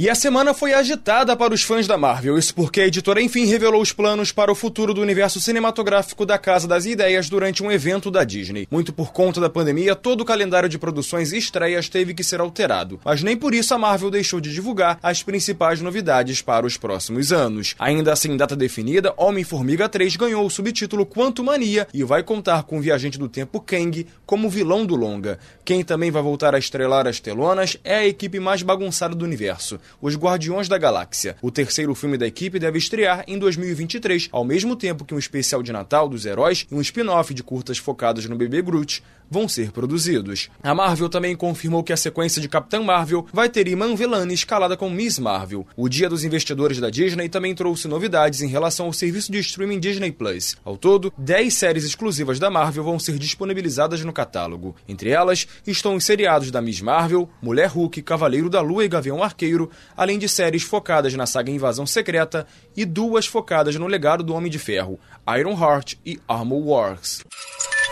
E a semana foi agitada para os fãs da Marvel, isso porque a editora enfim revelou os planos para o futuro do universo cinematográfico da Casa das Ideias durante um evento da Disney. Muito por conta da pandemia, todo o calendário de produções e estreias teve que ser alterado, mas nem por isso a Marvel deixou de divulgar as principais novidades para os próximos anos. Ainda sem data definida, Homem-Formiga 3 ganhou o subtítulo Quanto Mania e vai contar com o viajante do tempo Kang como vilão do longa. Quem também vai voltar a estrelar as telonas é a equipe mais bagunçada do universo. Os Guardiões da Galáxia. O terceiro filme da equipe deve estrear em 2023, ao mesmo tempo que um especial de Natal dos heróis e um spin-off de curtas focados no bebê Groot vão ser produzidos. A Marvel também confirmou que a sequência de Capitã Marvel vai ter Iman Velani escalada com Miss Marvel. O Dia dos Investidores da Disney também trouxe novidades em relação ao serviço de streaming Disney Plus. Ao todo, 10 séries exclusivas da Marvel vão ser disponibilizadas no catálogo. Entre elas estão os seriados da Miss Marvel, Mulher Hulk, Cavaleiro da Lua e Gavião Arqueiro, além de séries focadas na saga Invasão Secreta e duas focadas no legado do Homem de Ferro, Iron Heart e Armor Wars.